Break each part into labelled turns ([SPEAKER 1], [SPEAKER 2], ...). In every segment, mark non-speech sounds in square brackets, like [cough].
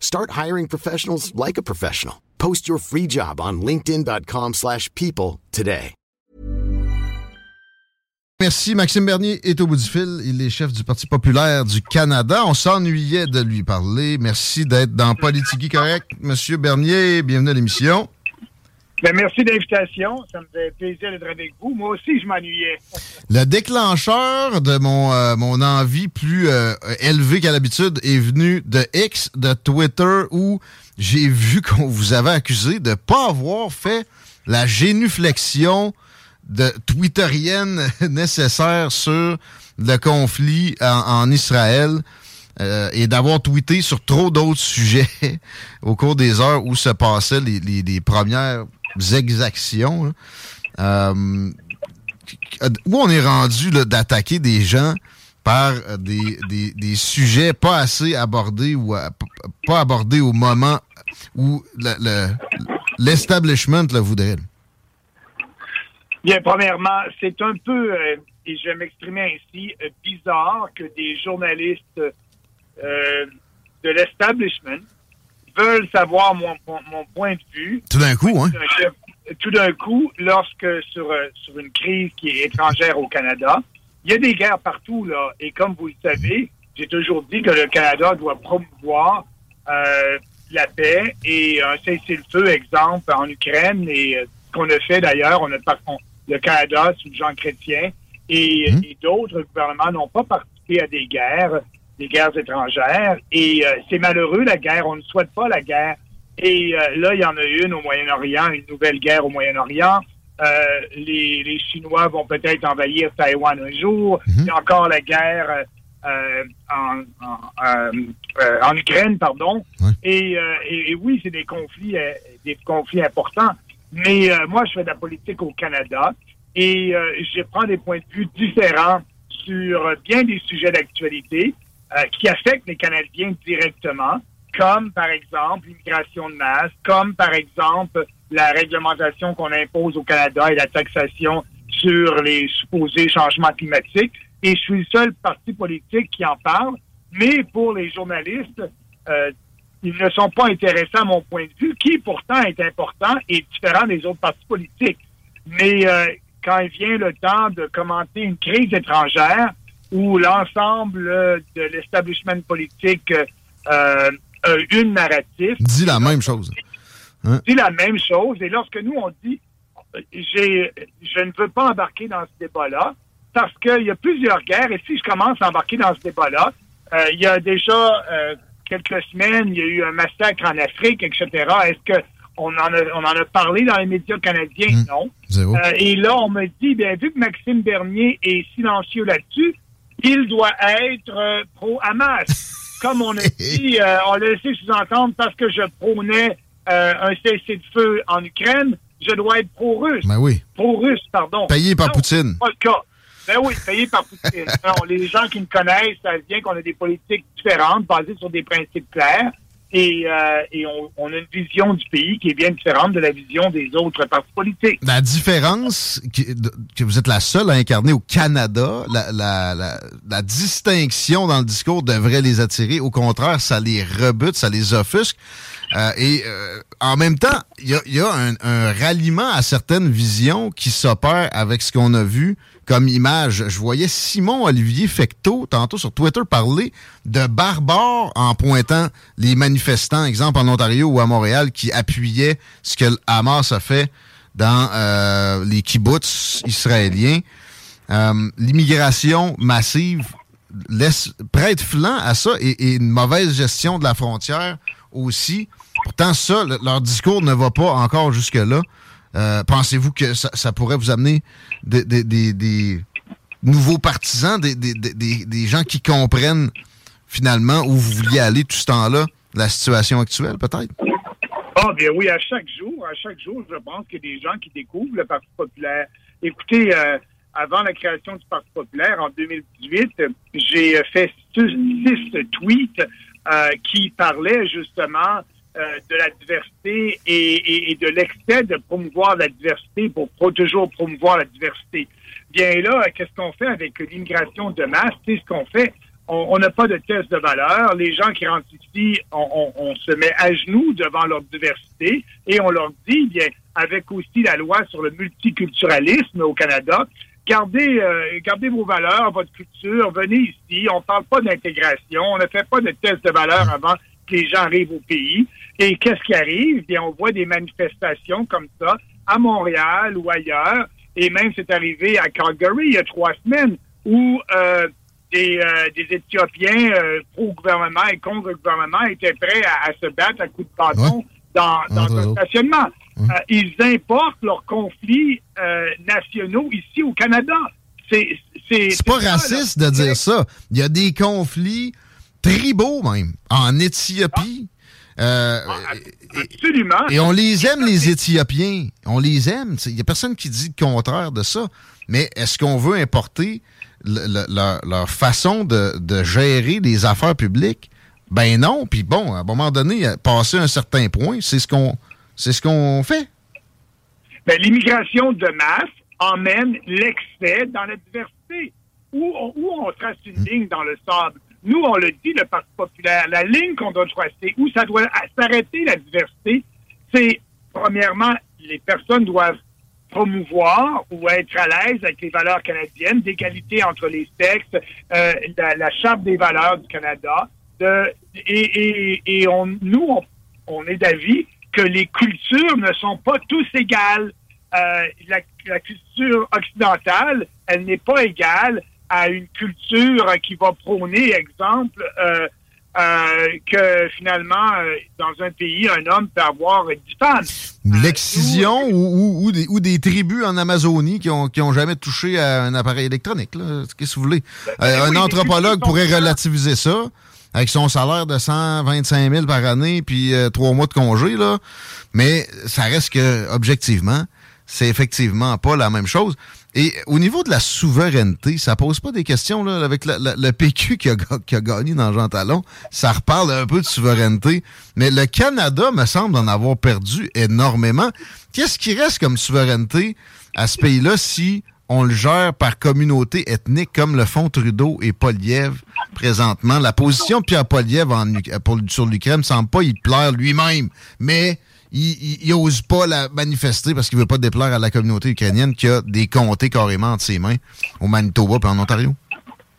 [SPEAKER 1] Start hiring professionals like a professional. Post your free job on linkedin.com/people today.
[SPEAKER 2] Merci. Maxime Bernier est au bout du fil. Il est chef du Parti populaire du Canada. On s'ennuyait de lui parler. Merci d'être dans Politique Correct. Monsieur Bernier, bienvenue à l'émission.
[SPEAKER 3] Ben, merci de l'invitation. Ça me fait plaisir d'être avec vous. Moi aussi, je m'ennuyais. [laughs]
[SPEAKER 2] Le déclencheur de mon, euh, mon envie plus euh, élevée qu'à l'habitude est venu de X, de Twitter, où j'ai vu qu'on vous avait accusé de ne pas avoir fait la génuflexion de twitterienne [laughs] nécessaire sur le conflit en, en Israël euh, et d'avoir tweeté sur trop d'autres [laughs] sujets au cours des heures où se passaient les, les- les premières exactions. Euh, où on est rendu d'attaquer des gens par euh, des, des, sujets pas assez abordés ou p- pas abordés au moment où le- le- l'establishment le voudrait?
[SPEAKER 3] Bien, premièrement, c'est un peu, euh, et je vais m'exprimer ainsi, euh, bizarre que des journalistes euh, de l'establishment veulent savoir mon, mon, mon point de vue.
[SPEAKER 2] Tout d'un coup, hein?
[SPEAKER 3] Tout d'un coup, lorsque sur, euh, sur une crise qui est étrangère au Canada, il y a des guerres partout, là. Et comme vous le savez, j'ai toujours dit que le Canada doit promouvoir euh, la paix et un cessez-le-feu, exemple, en Ukraine, et euh, ce qu'on a fait d'ailleurs, on a par on- le Canada sous Jean Chrétien et, et d'autres gouvernements n'ont pas participé à des guerres, des guerres étrangères. Et euh, c'est malheureux, la guerre. On ne souhaite pas la guerre. Et euh, là, il y en a une au Moyen-Orient, une nouvelle guerre au Moyen-Orient. Euh, les, les Chinois vont peut-être envahir Taïwan un jour. Il y a encore la guerre euh, en, en, euh, euh, en Ukraine, pardon. Et, euh, et, et oui, c'est des conflits, des conflits importants. Mais euh, moi, je fais de la politique au Canada et euh, je prends des points de vue différents sur bien des sujets d'actualité euh, qui affectent les Canadiens directement, comme par exemple l'immigration de masse, comme par exemple la réglementation qu'on impose au Canada et la taxation sur les supposés changements climatiques. Et je suis le seul parti politique qui en parle. Mais pour les journalistes, euh, ils ne sont pas intéressés à mon point de vue, qui pourtant est important et différent des autres partis politiques. Mais euh, quand il vient le temps de commenter une crise étrangère où l'ensemble euh, de l'establishment politique euh, a une narrative,
[SPEAKER 2] Dis la même chose. Hein?
[SPEAKER 3] dit la même chose. Et lorsque nous, on dit, euh, j'ai, je ne veux pas embarquer dans ce débat-là, parce qu'il y a plusieurs guerres, et si je commence à embarquer dans ce débat-là, euh, il y a déjà euh, quelques semaines, il y a eu un massacre en Afrique, etc. Est-ce que on en a, on en a parlé dans les médias canadiens? Non.
[SPEAKER 2] Zéro.
[SPEAKER 3] Euh, et là, on me dit, bien, vu que Maxime Bernier est silencieux là-dessus, il doit être euh, pro-Hamas. [laughs] Comme on a dit, euh, on l'a laissé sous-entendre parce que je prônais euh, un cessez-le-feu en Ukraine, je dois être pro-russe.
[SPEAKER 2] Ben oui.
[SPEAKER 3] Pro-russe, pardon.
[SPEAKER 2] Payé par
[SPEAKER 3] Non,
[SPEAKER 2] Poutine.
[SPEAKER 3] pas le cas. Ben oui, payé par Poutine. [laughs] Non, les gens qui me connaissent savent bien qu'on a des politiques différentes, basées sur des principes clairs. Et, euh, et on, on a une vision du pays qui est bien différente de la vision des autres partis politiques.
[SPEAKER 2] La différence qui- de- que vous êtes la seule à incarner au Canada, la, la- la- la distinction dans le discours devrait les attirer. Au contraire, ça les rebute, ça les offusque. Euh, et euh, en même temps, il y a, y a un, un ralliement à certaines visions qui s'opèrent avec ce qu'on a vu comme image. Je voyais Simon Olivier Fecteau tantôt sur Twitter parler de barbares en pointant les manifestants, exemple en Ontario ou à Montréal, qui appuyaient ce que Hamas a fait dans euh, les kibbutz israéliens. Euh, l'immigration massive laisse prête flanc à ça et, une mauvaise gestion de la frontière aussi. Pourtant, ça, leur discours ne va pas encore jusque-là. Euh, pensez-vous que ça, pourrait vous amener des, nouveaux partisans, des, gens qui comprennent finalement où vous vouliez aller tout ce temps-là, la situation actuelle peut-être?
[SPEAKER 3] Ah, bien oui, à chaque jour, à chaque jour, je pense qu'il y a des gens qui découvrent le Parti populaire. Écoutez, euh, avant la création du Parti populaire en 2018, j'ai fait six tweets euh, qui parlaient justement euh, de la diversité et, de l'excès de promouvoir la diversité pour, toujours promouvoir la diversité. Bien là, qu'est-ce qu'on fait avec l'immigration de masse? C'est ce qu'on fait on n'a pas de test de valeur. Les gens qui rentrent ici, on, se met à genoux devant leur diversité et on leur dit, bien, avec aussi la loi sur le multiculturalisme au Canada, gardez, euh, gardez vos valeurs, votre culture, venez ici. On ne parle pas d'intégration, on ne fait pas de test de valeur avant les gens arrivent au pays. Et qu'est-ce qui arrive? Bien, on voit des manifestations comme ça à Montréal ou ailleurs. Et même, c'est arrivé à Calgary il y a trois semaines où euh, des, euh, des Éthiopiens euh, pro-gouvernement et contre le gouvernement étaient prêts à, se battre à coups de bâton dans, dans un stationnement. Euh, ils importent leurs conflits nationaux ici au Canada.
[SPEAKER 2] C'est c'est pas raciste de dire ça. Il y a des conflits tribaux même en Éthiopie.
[SPEAKER 3] Ah, absolument.
[SPEAKER 2] Et, on les aime, les Éthiopiens. On les aime. Il n'y a personne qui dit le contraire de ça. Mais est-ce qu'on veut importer leur, façon de, gérer les affaires publiques, ben non. Puis bon, à un moment donné, passer un certain point, c'est ce qu'on c'est ce qu'on fait.
[SPEAKER 3] Ben, l'immigration de masse emmène l'excès dans la diversité. Où on, où on trace une hmm. ligne dans le sable? Nous, on le dit, le Parti populaire, la ligne qu'on doit tracer, où ça doit s'arrêter la diversité, c'est, premièrement, les personnes doivent promouvoir ou être à l'aise avec les valeurs canadiennes, d'égalité entre les sexes, euh, la, charte des valeurs du Canada. De, et, et, on, nous, on, est d'avis que les cultures ne sont pas tous égales. Euh, la, la, culture occidentale, elle n'est pas égale à une culture qui va prôner, exemple, euh, euh, que finalement, euh, dans un pays, un homme peut avoir dix femmes.
[SPEAKER 2] L'excision ou, ou, des, ou, des, tribus en Amazonie qui ont, qui ont jamais touché à un appareil électronique. Qu'est-ce que vous voulez? Ben, un anthropologue pourrait relativiser ça avec son salaire de 125 000 par année puis trois mois de congé, là. mais ça reste que, objectivement, c'est effectivement pas la même chose. Et au niveau de la souveraineté, ça pose pas des questions là, avec le PQ [laughs] qui a, gagné dans Jean Talon. Ça reparle un peu de souveraineté. Mais le Canada me semble en avoir perdu énormément. Qu'est-ce qui reste comme souveraineté à ce pays-là si on le gère par communauté ethnique comme le font Trudeau et Poliev présentement? La position de Pierre Poliev en, sur l'Ukraine ne semble pas y plaire lui-même. Mais il n'ose pas la manifester parce qu'il veut pas déplaire à la communauté ukrainienne qui a des comtés carrément entre ses mains au Manitoba et en Ontario?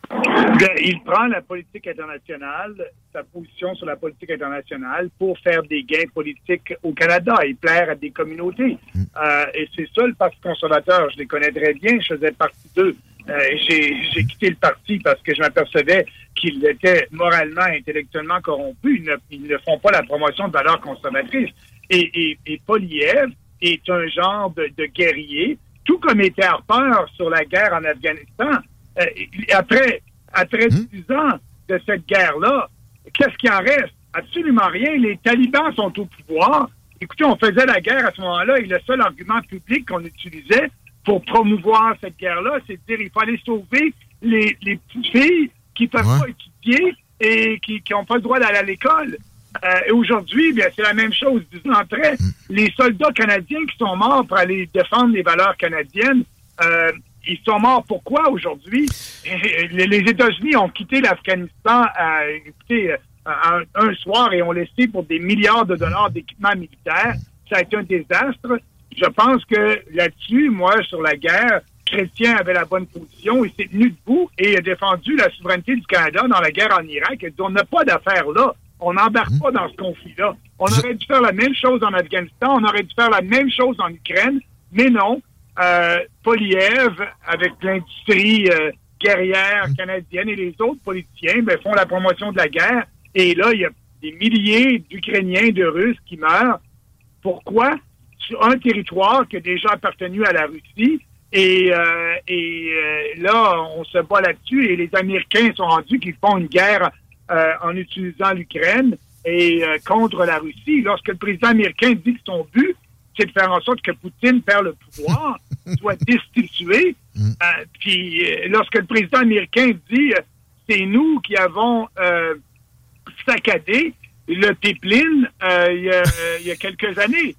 [SPEAKER 3] Ben, il prend la politique internationale, sa position sur la politique internationale pour faire des gains politiques au Canada et plaire à des communautés. Mm. Euh, et c'est ça le Parti conservateur. Je les connais très bien. Je faisais partie d'eux. Euh, j'ai quitté le parti parce que je m'apercevais qu'ils étaient moralement, intellectuellement corrompus. Ils ne, ils ne, font pas la promotion de valeurs conservatrices. Et, et, Poliev est un genre de, guerrier, tout comme était Harper sur la guerre en Afghanistan. Euh, après après hmm? dix ans de cette guerre-là, qu'est-ce qui en reste? Absolument rien. Les talibans sont au pouvoir. Écoutez, on faisait la guerre à ce moment-là et le seul argument public qu'on utilisait pour promouvoir cette guerre-là, c'est de dire qu'il fallait sauver les, les petites filles qui ne peuvent pas étudier et qui n'ont pas le droit d'aller à l'école. Euh, et aujourd'hui, bien, c'est la même chose. Disons après, mm. les soldats canadiens qui sont morts pour aller défendre les valeurs canadiennes, euh, ils sont morts pourquoi aujourd'hui? [laughs] Les, États-Unis ont quitté l'Afghanistan écoutez, un, un, soir et ont laissé pour des milliards de dollars d'équipements militaires. Ça a été un désastre. Je pense que là-dessus, moi, sur la guerre, Chrétien avait la bonne position, il s'est tenu debout et a défendu la souveraineté du Canada dans la guerre en Irak. On n'a pas d'affaires là. On n'embarque pas dans ce conflit-là. On aurait dû faire la même chose en Afghanistan, on aurait dû faire la même chose en Ukraine. Mais non, euh, Poliev, avec l'industrie euh, guerrière canadienne et les autres politiciens, ben, font la promotion de la guerre. Et là, il y a des milliers d'Ukrainiens, de Russes qui meurent. Pourquoi? Sur un territoire qui a déjà appartenu à la Russie. Et, euh, et euh, là, on se bat là-dessus et les Américains sont rendus qu'ils font une guerre euh, en utilisant l'Ukraine et contre la Russie. Lorsque le président américain dit que son but, c'est de faire en sorte que Poutine perd le pouvoir, [laughs] soit destitué, mm. puis lorsque le président américain dit c'est nous qui avons saccadé le pipeline il y a quelques années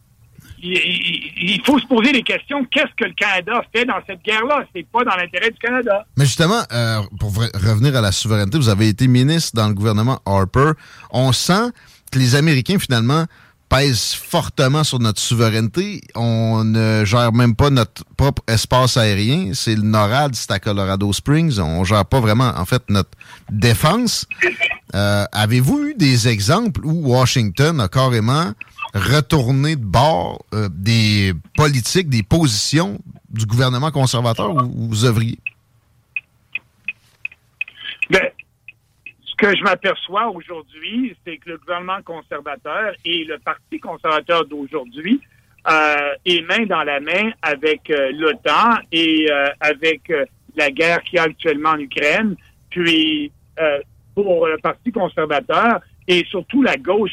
[SPEAKER 3] il, faut se poser des questions. Qu'est-ce que le Canada fait dans cette guerre-là? C'est pas dans l'intérêt du Canada.
[SPEAKER 2] Mais justement, euh, pour revenir à la souveraineté, vous avez été ministre dans le gouvernement Harper. On sent que les Américains, finalement, pèsent fortement sur notre souveraineté. On ne gère même pas notre propre espace aérien. C'est le NORAD, c'est à Colorado Springs. On gère pas vraiment, en fait, notre défense. Euh, avez-vous eu des exemples où Washington a carrément retourner de bord euh, des politiques, des positions du gouvernement conservateur ou vous œuvriez?
[SPEAKER 3] Ben, ce que je m'aperçois aujourd'hui, c'est que le gouvernement conservateur et le Parti conservateur d'aujourd'hui euh, est main dans la main avec euh, l'OTAN et avec la guerre qui y a actuellement en Ukraine. Puis, pour le Parti conservateur et surtout la gauche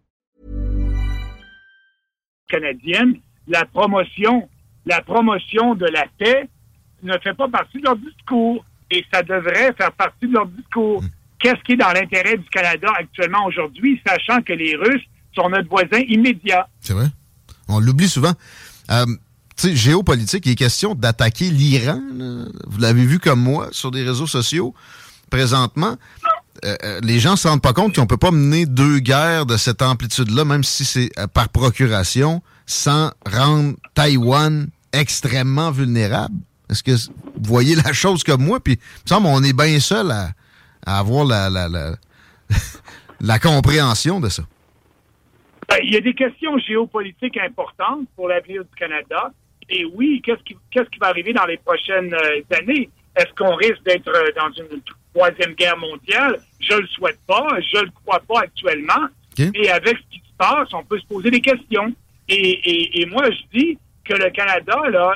[SPEAKER 3] Canadienne, la promotion, la promotion de la paix ne fait pas partie de leur discours et ça devrait faire partie de leur discours. Hmm. Qu'est-ce qui est dans l'intérêt du Canada actuellement aujourd'hui, sachant que les Russes sont notre voisin immédiat?
[SPEAKER 2] C'est vrai. On l'oublie souvent. Euh, tu sais, géopolitique, il est question d'attaquer l'Iran. Vous l'avez vu comme moi sur des réseaux sociaux. Présentement, euh, euh, les gens se rendent pas compte qu'on peut pas mener deux guerres de cette amplitude-là, même si c'est euh, par procuration, sans rendre Taïwan extrêmement vulnérable. Est-ce que vous voyez la chose comme moi? Puis, il me semble on est bien seul à, avoir la, la, [laughs] la, compréhension de ça.
[SPEAKER 3] Ben, il y a des questions géopolitiques importantes pour l'avenir du Canada. Et oui, qu'est-ce qui, qu'est-ce qui va arriver dans les prochaines années? Est-ce qu'on risque d'être dans une troisième guerre mondiale. Je le souhaite pas, je le crois pas actuellement. Et avec ce qui se passe, on peut se poser des questions. Et, moi, je dis que le Canada, là,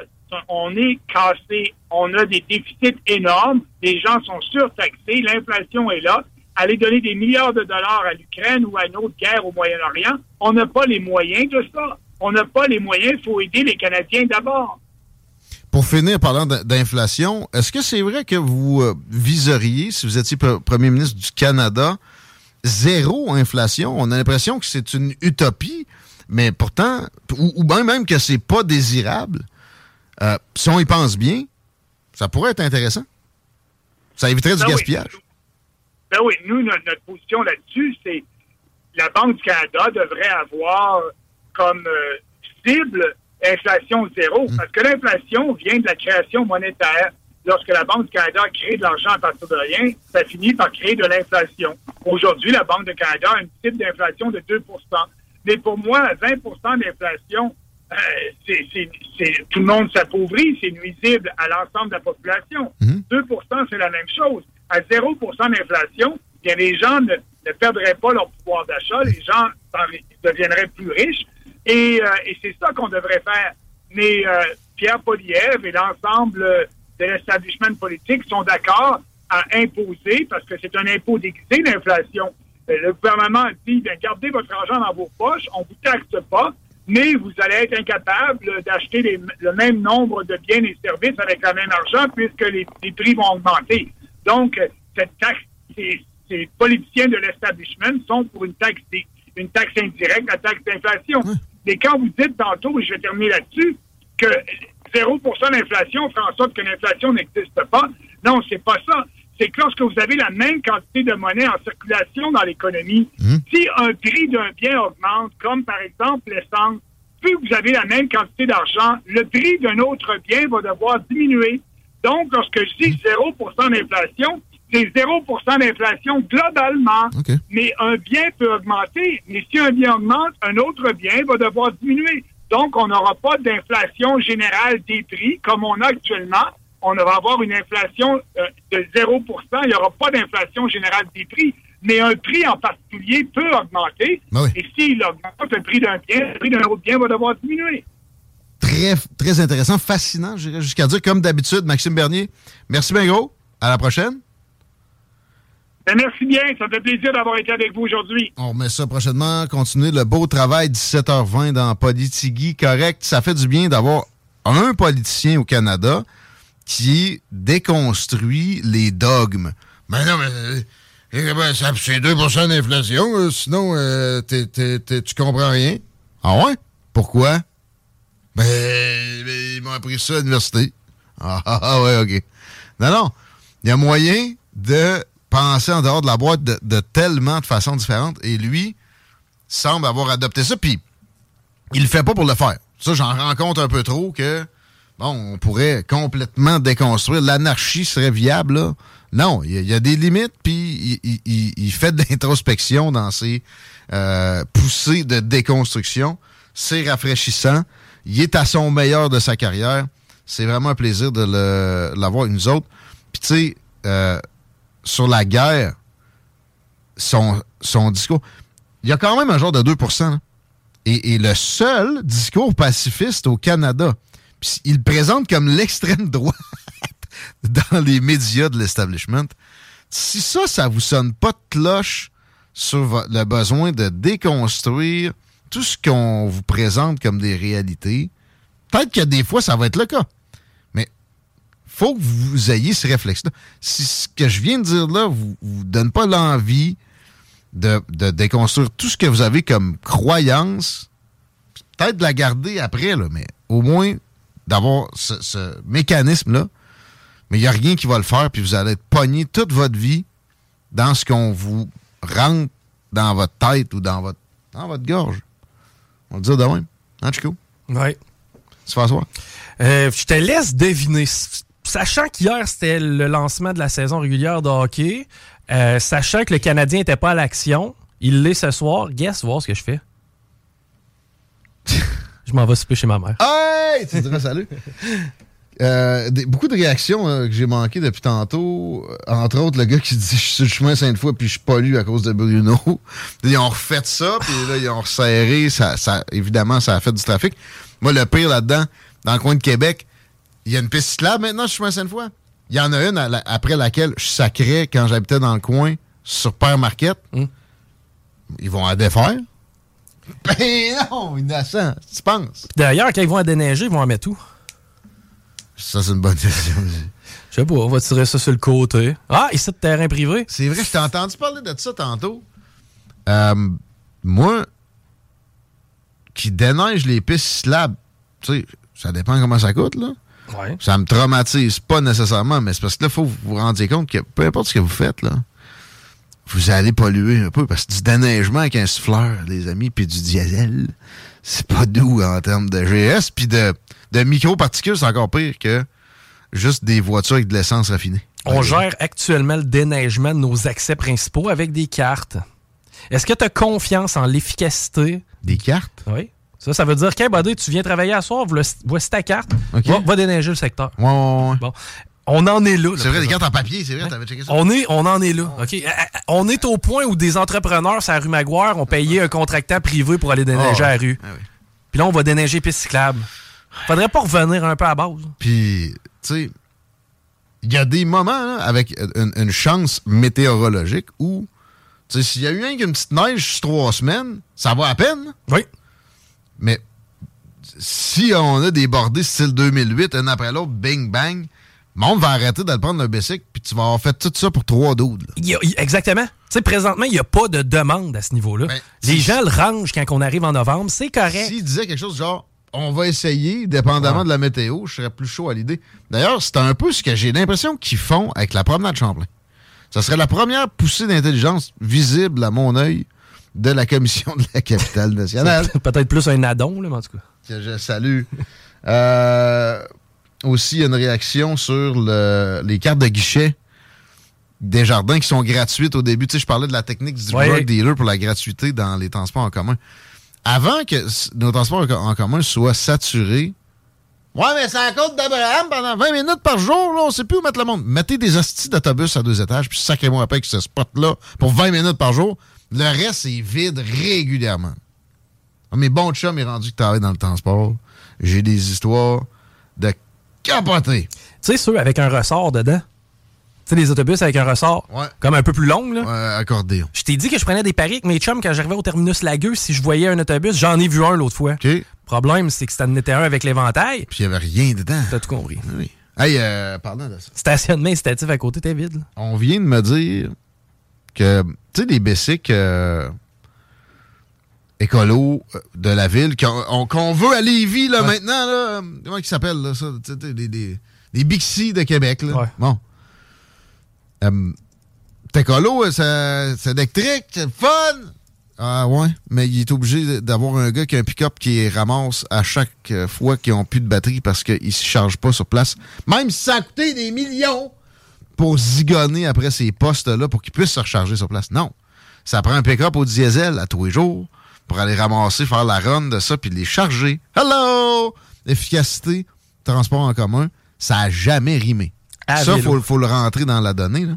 [SPEAKER 3] on est cassé, on a des déficits énormes, les gens sont surtaxés, l'inflation est là. Aller donner des milliards de dollars à l'Ukraine ou à une autre guerre au Moyen-Orient, on n'a pas les moyens de ça. On n'a pas les moyens, il faut aider les Canadiens d'abord.
[SPEAKER 2] Pour finir, parlant d'inflation, est-ce que c'est vrai que vous euh, viseriez, si vous étiez premier ministre du Canada, zéro inflation? On a l'impression que c'est une utopie, mais pourtant, ou, bien même que c'est pas désirable. Euh, si on y pense bien, ça pourrait être intéressant. Ça éviterait du ben gaspillage.
[SPEAKER 3] Ben oui, nous, notre, position là-dessus, c'est la Banque du Canada devrait avoir comme euh, cible inflation zéro. Hmm. Parce que l'inflation vient de la création monétaire. Lorsque la Banque du Canada crée de l'argent à partir de rien, ça finit par créer de l'inflation. Aujourd'hui, la Banque du Canada a un type d'inflation de 2 Mais pour moi, 20% d'inflation, euh, c'est, tout le monde s'appauvrit, c'est nuisible à l'ensemble de la population. 2% hmm. c'est la même chose. À 0 d'inflation, bien, les gens ne perdraient pas leur pouvoir d'achat, les gens deviendraient plus riches. Et, euh, et c'est ça qu'on devrait faire. Mais euh, Pierre Poliev et l'ensemble de l'establishment politique sont d'accord à imposer, parce que c'est un impôt déguisé, l'inflation. Euh, le gouvernement dit, bien, gardez votre argent dans vos poches, on vous taxe pas, mais vous allez être incapable d'acheter le même nombre de biens et services avec le même argent puisque les, prix vont augmenter. Donc, cette taxe, ces, politiciens de l'establishment sont pour une taxe indirecte, la taxe d'inflation. Mais quand vous dites tantôt, et je vais terminer là-dessus, que 0 d'inflation fait en sorte que l'inflation n'existe pas, non, c'est pas ça. C'est que lorsque vous avez la même quantité de monnaie en circulation dans l'économie, mmh. si un prix d'un bien augmente, comme par exemple l'essence, plus vous avez la même quantité d'argent, le prix d'un autre bien va devoir diminuer. Donc, lorsque je dis 0% mmh. d'inflation, c'est 0% d'inflation globalement. Mais un bien peut augmenter, mais si un bien augmente, un autre bien va devoir diminuer. Donc, on n'aura pas d'inflation générale des prix comme on a actuellement. On va avoir une inflation euh, de 0 Il n'y aura pas d'inflation générale des prix. Mais un prix en particulier peut augmenter.
[SPEAKER 2] Ben
[SPEAKER 3] Et s'il augmente, le prix d'un bien, le prix d'un autre bien va devoir diminuer.
[SPEAKER 2] Très, très intéressant, fascinant, j'irais jusqu'à dire, comme d'habitude, Maxime Bernier. Merci bien gros. À la prochaine.
[SPEAKER 3] Ben, merci bien. Ça fait plaisir d'avoir été avec vous aujourd'hui.
[SPEAKER 2] On remet ça prochainement. Continuer le beau travail 17h20 dans Politigui. Correct. Ça fait du bien d'avoir un politicien au Canada qui déconstruit les dogmes. Mais non, mais eh, ben, c'est 2% d'inflation. Euh, sinon, euh, tu comprends rien. Ah ouais? Pourquoi? Ben, ils m'ont appris ça à l'université. Ah, ah, ah ouais, OK. Non, non. Il y a moyen de penser en dehors de la boîte de, tellement de façons différentes. Et lui semble avoir adopté ça, puis il le fait pas pour le faire. Ça, j'en rencontre un peu trop que, bon, on pourrait complètement déconstruire. L'anarchie serait viable. Non, il y, a des limites, puis il, fait de l'introspection dans ses euh, poussées de déconstruction. C'est rafraîchissant. Il est à son meilleur de sa carrière. C'est vraiment un plaisir de l'avoir, nous autres. Puis tu sais, euh, sur la guerre, son, discours, il y a quand même un genre de 2 et, et, le seul discours pacifiste au Canada. Il présente comme l'extrême droite [laughs] dans les médias de l'establishment. Si ça, ça vous sonne pas de cloche sur le besoin de déconstruire tout ce qu'on vous présente comme des réalités, peut-être que des fois, ça va être le cas faut que vous ayez ce réflexe-là. Si ce que je viens de dire là vous, vous donne pas l'envie de, déconstruire tout ce que vous avez comme croyance, peut-être de la garder après, là, mais au moins d'avoir ce, mécanisme-là. Mais il n'y a rien qui va le faire, puis vous allez être pogné toute votre vie dans ce qu'on vous rentre dans votre tête ou dans votre, dans votre gorge. On va le dire de même. Hein, Chico?
[SPEAKER 4] Oui.
[SPEAKER 2] C'est François?
[SPEAKER 4] Euh, je te laisse deviner sachant qu'hier, c'était le lancement de la saison régulière de hockey, euh, sachant que le Canadien n'était pas à l'action, il l'est ce soir, guess voir ce que je fais. [laughs] je m'en vais souper chez ma mère.
[SPEAKER 2] Hey! Tu dirais salut. [laughs] Euh, beaucoup de réactions euh, que j'ai manquées depuis tantôt. Entre autres, le gars qui dit Je suis sur le chemin Sainte-Foy puis je pollue à cause de Bruno. [laughs] ils ont refait ça, puis là, ils ont resserré. Ça, ça, évidemment, ça a fait du trafic. Moi, le pire là-dedans, dans le coin de Québec, il y a une piste cyclable maintenant sur chemin Sainte-Foy. Il y en a une après laquelle je sacrais quand j'habitais dans le coin sur Père Marquette. Hmm. Ils vont à défaire. [laughs] Ben non, innocent, tu penses?
[SPEAKER 4] D'ailleurs, quand ils vont à déneiger, ils vont en mettre où?
[SPEAKER 2] Ça, c'est une bonne question.
[SPEAKER 4] Je sais pas, on va tirer ça sur le côté. Ah, ici, de terrain privé.
[SPEAKER 2] C'est vrai, je t'ai entendu parler de ça tantôt. Euh, moi, qui déneige les pistes cyclables, tu sais, ça dépend comment ça coûte, là. Ça me traumatise pas nécessairement, mais c'est parce que là, il faut vous rendre compte que peu importe ce que vous faites, là, vous allez polluer un peu parce que du déneigement avec un souffleur, les amis, puis du diesel, c'est pas doux en termes de GS, puis de, de micro-particules, c'est encore pire que juste des voitures avec de l'essence raffinée.
[SPEAKER 4] On gère actuellement le déneigement de nos accès principaux avec des cartes. Est-ce que tu as confiance en l'efficacité?
[SPEAKER 2] Des cartes?
[SPEAKER 4] Oui. Ça, ça veut dire qu'un tu viens travailler à soir, voici ta carte, va, déneiger le secteur.
[SPEAKER 2] Ouais,
[SPEAKER 4] Bon. On en est là.
[SPEAKER 2] C'est vrai, des cartes en papier, c'est vrai, t'avais checké ça.
[SPEAKER 4] On, est, on en est là. OK? Euh, On est au point où des entrepreneurs sur la rue Maguire ont payé un contractant privé pour aller déneiger
[SPEAKER 2] Ah,
[SPEAKER 4] à la rue.
[SPEAKER 2] ah oui.
[SPEAKER 4] Puis là, on va déneiger piste cyclable. Faudrait pas revenir un peu à base.
[SPEAKER 2] Puis, tu sais, il y a des moments là, avec une, une chance météorologique où, tu sais, s'il y a eu qu'une petite neige sur trois semaines, ça va à peine.
[SPEAKER 4] Oui.
[SPEAKER 2] Mais si on a des bordées style 2008, un après l'autre, bing bang, le monde va arrêter de le prendre le bicycle, puis tu vas avoir fait tout ça pour trois doudes.
[SPEAKER 4] exactement. Tu sais, présentement, il n'y a pas de demande à ce niveau-là.
[SPEAKER 2] Ben,
[SPEAKER 4] Les gens le rangent quand on arrive en novembre. C'est correct.
[SPEAKER 2] S'il disait quelque chose genre, on va essayer, dépendamment de la météo, je serais plus chaud à l'idée. D'ailleurs, c'est un peu ce que j'ai l'impression qu'ils font avec la promenade Champlain. Ça serait la première poussée d'intelligence visible à mon œil de la commission de la capitale nationale. [laughs]
[SPEAKER 4] Peut-être plus un addon, là, mais en tout cas.
[SPEAKER 2] que je salue. Euh, aussi, il y a une réaction sur le- les cartes de guichet des jardins qui sont gratuites au début. Tu sais, je parlais de la technique du
[SPEAKER 4] Ouais.
[SPEAKER 2] drug dealer pour la gratuité dans les transports en commun. Avant que nos transports en co- en commun soient saturés, ouais, mais c'est la côte d'Abraham pendant 20 minutes par jour, là, on sait plus où mettre le monde. Mettez des hosties d'autobus à deux étages, puis sacrez-moi après que ce spot-là pour 20 minutes par jour. Le reste, c'est vide régulièrement. Ah, Mes bons chums est rendu que travaille dans le transport. J'ai des histoires de capoter.
[SPEAKER 4] Tu sais, ceux avec un ressort dedans. Tu sais, les autobus avec un ressort.
[SPEAKER 2] Ouais.
[SPEAKER 4] Comme un peu plus long, là.
[SPEAKER 2] Ouais, accordéon.
[SPEAKER 4] Je t'ai dit que je prenais des paris avec mes chums quand j'arrivais au terminus Lagueux. Si je voyais un autobus, j'en ai vu un l'autre fois.
[SPEAKER 2] OK? Puis
[SPEAKER 4] Problème, c'est que c'était était un avec l'éventail.
[SPEAKER 2] il n'y avait rien dedans.
[SPEAKER 4] T'as tout compris.
[SPEAKER 2] Oui. Hey, euh, pardon de ça.
[SPEAKER 4] Stationnement incitatif à côté, t'es vide. là.
[SPEAKER 2] On vient de me dire que, tu sais, des bicycles euh, écolos euh, de la ville qu'on on- qu'on veut à Lévis, là, maintenant, là. Comment ils s'appellent, là, ça? Des, des, des Bixi de Québec, là.
[SPEAKER 4] Ouais.
[SPEAKER 2] Bon. Euh, T'es écolo, euh, c'est électrique, c'est fun! Ah ouais, mais il est obligé d'avoir un gars qui a un pick-up qui ramasse à chaque euh, fois qu'ils ont plus de batterie parce qu'il se charge pas sur place. Même si ça a coûté des millions pour zigonner après ces postes-là pour qu'ils puissent se recharger sur place. Non. Ça prend un pick-up au diesel à tous les jours pour aller ramasser, faire la run de ça puis les charger. Hello! Efficacité, transport en commun, ça a jamais rimé.
[SPEAKER 4] À
[SPEAKER 2] ça,
[SPEAKER 4] vélo.
[SPEAKER 2] faut, faut le rentrer dans la donnée. là.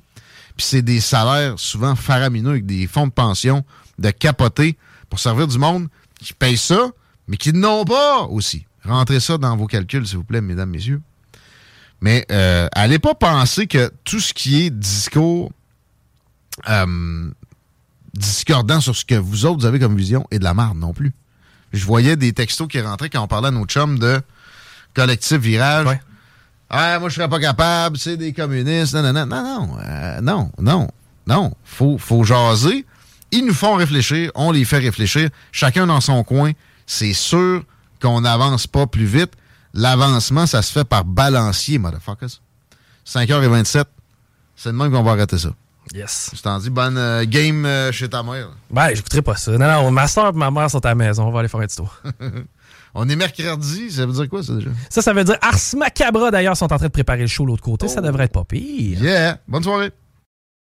[SPEAKER 2] Puis c'est des salaires souvent faramineux avec des fonds de pension de capoter pour servir du monde qui paye ça, mais qui n'ont pas aussi. Rentrez ça dans vos calculs, s'il vous plaît, mesdames, messieurs. Mais euh, allez pas penser que tout ce qui est discours euh, discordant sur ce que vous autres avez comme vision est de la merde non plus. Je voyais des textos qui rentraient quand on parlait à nos chums de collectif virage.
[SPEAKER 4] Ouais.
[SPEAKER 2] Ah, moi, je serais pas capable, c'est des communistes. Non, non, non, non, non, euh, non, non, non. Faut, faut jaser. Ils nous font réfléchir, on les fait réfléchir. Chacun dans son coin. C'est sûr qu'on n'avance pas plus vite. L'avancement, ça se fait par balancier, motherfuckers. 5h27, c'est de même qu'on va arrêter ça.
[SPEAKER 4] Yes.
[SPEAKER 2] Je t'en dis, bonne euh, game euh, chez ta mère.
[SPEAKER 4] Ben, j'écouterai pas ça. Non, non, ma soeur et ma mère sont à la maison. On va aller faire un petit tour. [laughs]
[SPEAKER 2] On est mercredi, ça veut dire quoi, ça, déjà?
[SPEAKER 4] ça, ça veut dire Ars Macabra, d'ailleurs, sont en train de préparer le show de l'autre côté. Ça devrait être pas pire.
[SPEAKER 2] Yeah! Bonne soirée!